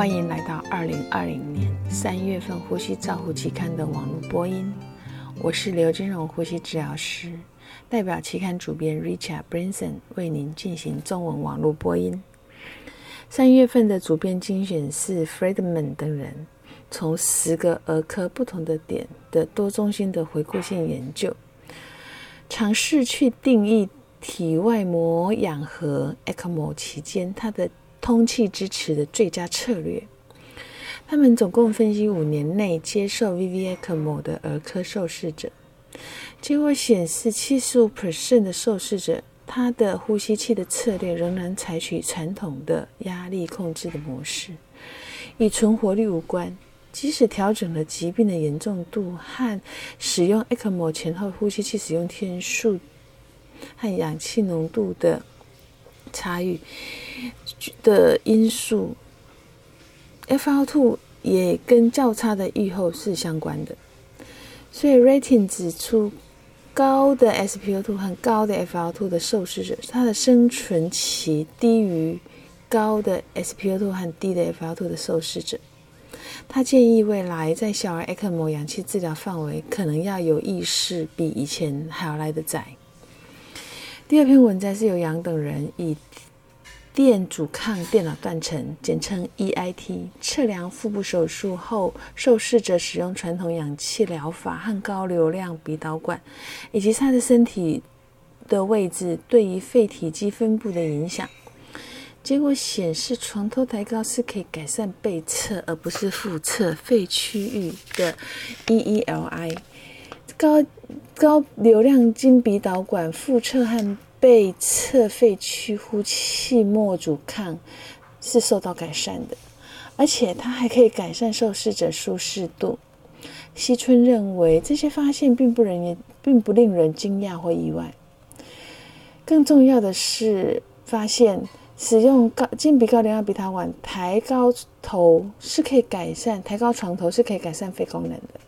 欢迎来到二零二零年三月份《呼吸照护期刊》的网络播音。我是刘金荣呼吸治疗师，代表期刊主编 Richard Branson 为您进行中文网络播音。三月份的主编精选是 Friedman 等人从十个儿科不同的点的多中心的回顾性研究，尝试去定义体外膜氧和 ECMO 期间它的通气支持的最佳策略。他们总共分析五年内接受 VV ECMO 的儿科受试者，结果显示，七十五 percent 的受试者，他的呼吸器的策略仍然采取传统的压力控制的模式，与存活率无关。即使调整了疾病的严重度和使用 ECMO 前后呼吸器使用天数和氧气浓度的差异的因素。FL2 也跟较差的预后是相关的，所以 Rating 指出，高的 SpO2 和高的 FL2 的受试者，它的生存期低于高的 SpO2 和低的 FL2 的受试者。他建议未来在小儿 ECMO 氧气治疗范围可能要有意识比以前还要来得窄。第二篇文章是由杨等人以。电阻抗电脑断层，简称 EIT，测量腹部手术后受试者使用传统氧气疗法和高流量鼻导管，以及他的身体的位置对于肺体积分布的影响。结果显示，床头抬高是可以改善背侧而不是腹侧肺区域的 EELI。高高流量经鼻导管腹侧和被侧肺区呼气末阻抗是受到改善的，而且它还可以改善受试者舒适度。西村认为这些发现并不人并不令人惊讶或意外。更重要的是，发现使用高近鼻高流量鼻导管抬高头是可以改善抬高床头是可以改善肺功能的。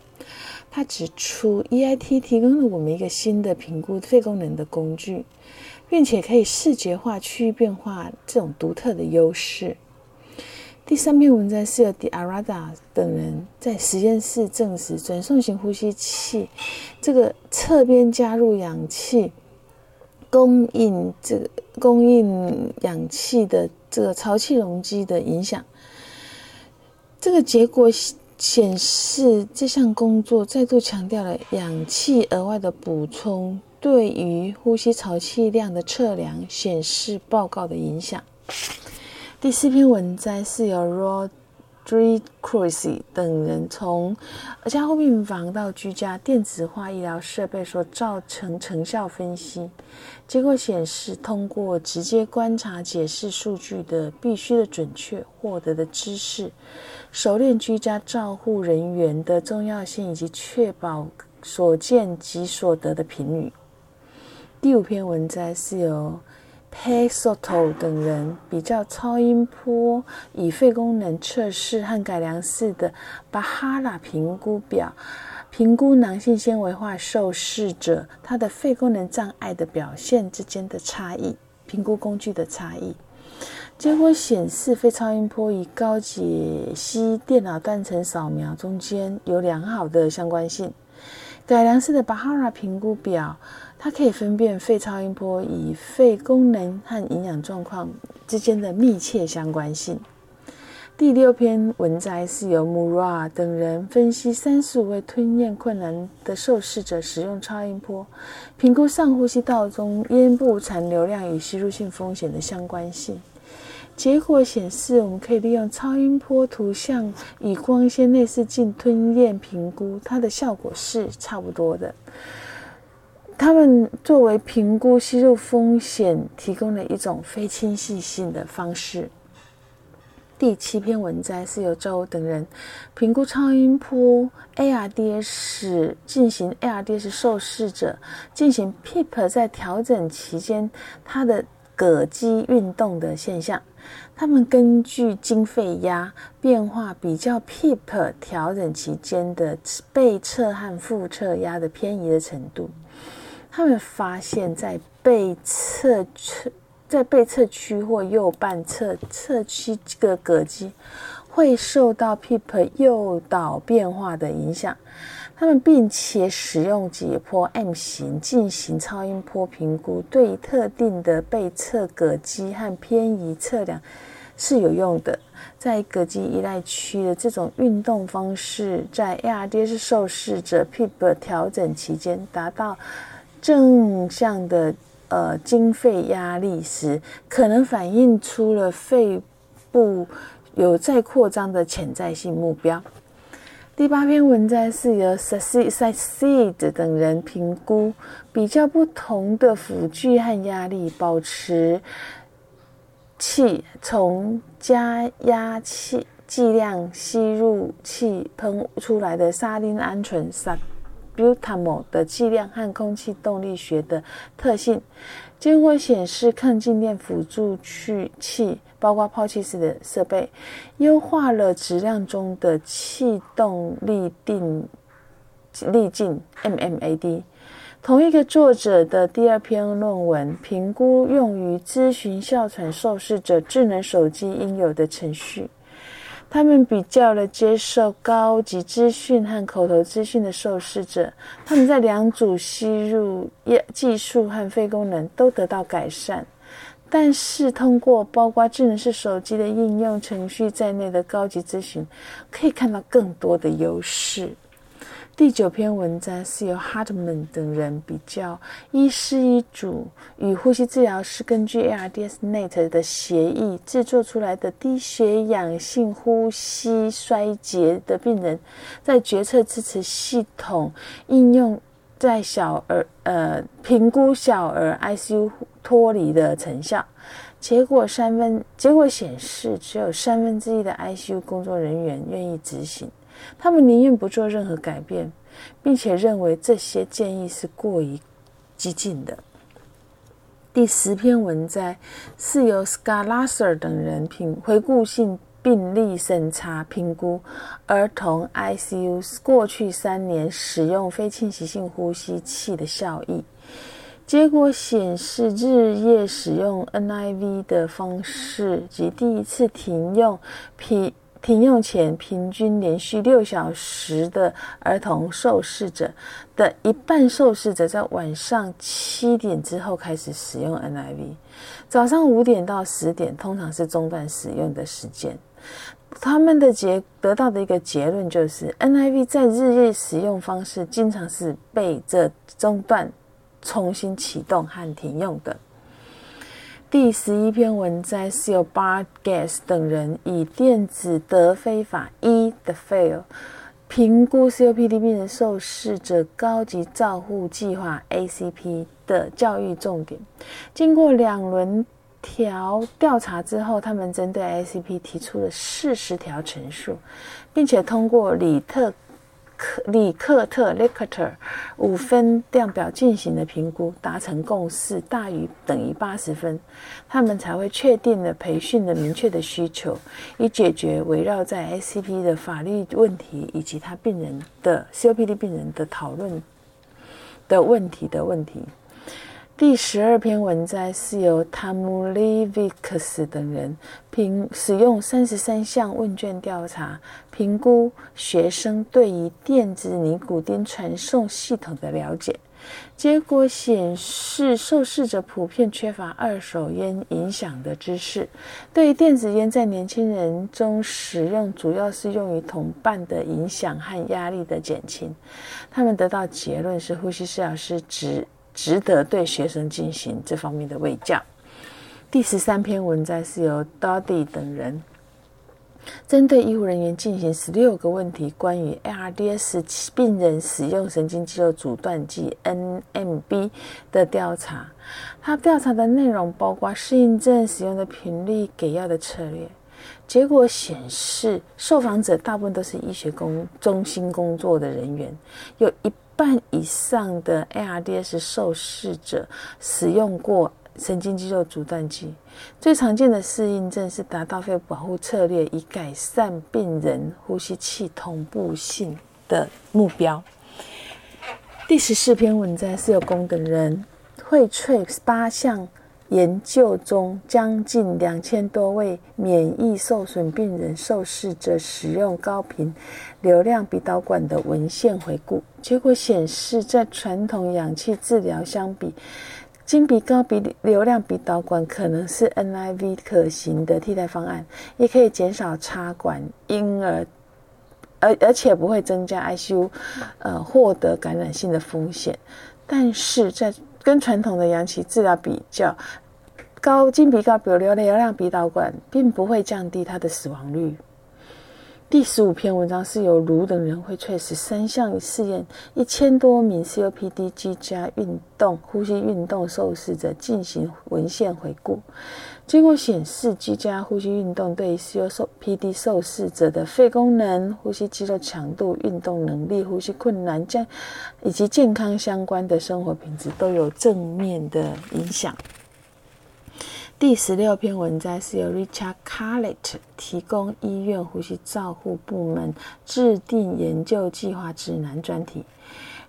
他指出，EIT 提供了我们一个新的评估肺功能的工具，并且可以视觉化区域变化这种独特的优势。第三篇文章是由 d i a r a d a 等人在实验室证实，转送型呼吸器这个侧边加入氧气供应，这个供应氧气的这个潮气容积的影响。这个结果。显示这项工作再度强调了氧气额外的补充对于呼吸潮气量的测量显示报告的影响。第四篇文章是由 Rodri Cruz 等人从加护病房到居家电子化医疗设备所造成成效分析。结果显示，通过直接观察解释数据的必须的准确获得的知识，熟练居家照护人员的重要性，以及确保所见即所得的频率。第五篇文章是由 Pesoto 等人比较超音波以肺功能测试和改良式的巴哈拉评估表。评估囊性纤维化受试者他的肺功能障碍的表现之间的差异，评估工具的差异。结果显示，非超音波与高解析电脑断层扫描中间有良好的相关性。改良式的巴哈拉评估表，它可以分辨肺超音波与肺功能和营养状况之间的密切相关性。第六篇文摘是由 Mura 等人分析三十五位吞咽困难的受试者使用超音波，评估上呼吸道中咽部残留量与吸入性风险的相关性。结果显示，我们可以利用超音波图像与光纤内视镜吞咽评估，它的效果是差不多的。他们作为评估吸入风险，提供了一种非侵袭性的方式。第七篇文摘是由周等人评估超音波 ARDS 进行 ARDS 受试者进行 PEEP 在调整期间它的膈肌运动的现象。他们根据经肺压变化比较 PEEP 调整期间的背侧和腹侧压的偏移的程度。他们发现，在背侧侧。在背侧区或右半侧侧区这个膈肌会受到 PEEP 诱导变化的影响。他们并且使用解剖 M 型进行超音波评估，对特定的被测膈肌和偏移测量是有用的。在膈肌依赖区的这种运动方式，在 ARDS 受试者 PEEP 调整期间达到正向的呃经肺压力时，可能反映出了肺部有再扩张的潜在性目标。第八篇文章是由 Succeed 等人评估比较不同的辅具和压力，保持气从加压气剂量吸入气喷出来的沙丁胺醇 s u b u t a m o 的剂量和空气动力学的特性。结果显示，抗静电辅助去器。包括抛弃式的设备，优化了质量中的气动力定力径 （MMAD）。同一个作者的第二篇论文评估用于咨询哮喘受试者智能手机应有的程序。他们比较了接受高级资讯和口头资讯的受试者，他们在两组吸入技术和肺功能都得到改善。但是，通过包括智能式手机的应用程序在内的高级咨询，可以看到更多的优势。第九篇文章是由 Hartman 等人比较医师医嘱与呼吸治疗师根据 ARDSNet 的协议制作出来的低血氧性呼吸衰竭的病人，在决策支持系统应用在小儿呃评估小儿 ICU。脱离的成效，结果三分结果显示，只有三分之一的 ICU 工作人员愿意执行，他们宁愿不做任何改变，并且认为这些建议是过于激进的。第十篇文摘是由 Scarlasser 等人评回顾性病例审查评估儿童 ICU 过去三年使用非侵袭性呼吸器的效益。结果显示，日夜使用 NIV 的方式及第一次停用 P 停用前平均连续六小时的儿童受试者的一半受试者，在晚上七点之后开始使用 NIV，早上五点到十点通常是中断使用的时间。他们的结得到的一个结论就是，NIV 在日夜使用方式经常是被这中断。重新启动和停用的第十一篇文摘是由 Bar Gas 等人以电子德非法 E 的 Fail 评估 COPD 病人受试者高级照护计划 ACP 的教育重点。经过两轮调调查之后，他们针对 ACP 提出了四十条陈述，并且通过里特。克里克特 （Likert） 五分量表进行的评估，达成共识大于等于八十分，他们才会确定了培训的明确的需求，以解决围绕在 SCP 的法律问题以及他病人的 COPD 病人的讨论的问题的问题。第十二篇文摘是由 Tamulivix 等人评使用三十三项问卷调查，评估学生对于电子尼古丁传送系统的了解。结果显示，受试者普遍缺乏二手烟影响的知识。对于电子烟在年轻人中使用，主要是用于同伴的影响和压力的减轻。他们得到结论是，呼吸治疗师值。值得对学生进行这方面的卫教。第十三篇文章是由 Doddy 等人针对医护人员进行十六个问题，关于 ARDS 病人使用神经肌肉阻断剂 NMB 的调查。他调查的内容包括适应症使用的频率、给药的策略。结果显示，受访者大部分都是医学工中心工作的人员，有一。半以上的 ARDS 受试者使用过神经肌肉阻断剂。最常见的适应症是达到肺保护策略，以改善病人呼吸器同步性的目标。第十四篇文章是由功等人荟萃八项研究中，将近两千多位免疫受损病人受试者使用高频流量鼻导管的文献回顾，结果显示，在传统氧气治疗相比，金鼻高鼻流量鼻导管可能是 NIV 可行的替代方案，也可以减少插管，因而而而且不会增加 ICU 呃获得感染性的风险。但是在跟传统的氧气治疗比较，高金鼻高鼻流的流量鼻导管并不会降低它的死亡率。第十五篇文章是由卢等人会萃取三项试验，一千多名 COPD 居家运动呼吸运动受试者进行文献回顾。结果显示，居家呼吸运动对 COPD 受试者的肺功能、呼吸肌肉强度、运动能力、呼吸困难健以及健康相关的生活品质都有正面的影响。第十六篇文章是由 Richard Carlet 提供医院呼吸照护部门制定研究计划指南专题。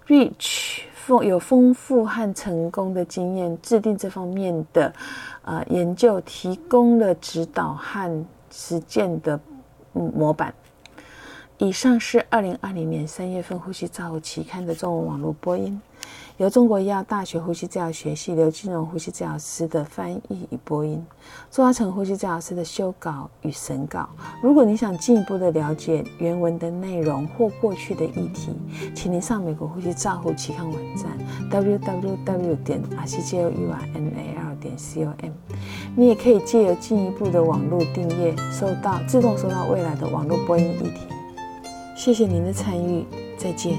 Rich 丰有丰富和成功的经验，制定这方面的呃研究，提供了指导和实践的模板。以上是二零二零年三月份《呼吸照护期刊》的中文网络播音。由中国医药大学呼吸治疗学系刘金荣呼吸治疗师的翻译与播音，朱阿成呼吸治疗师的修稿与审稿。如果你想进一步的了解原文的内容或过去的议题，请您上美国呼吸照护期刊网站 www 点 r c j o u r n a l 点 c o m。你也可以借由进一步的网络订阅，收到自动收到未来的网络播音议题。谢谢您的参与，再见。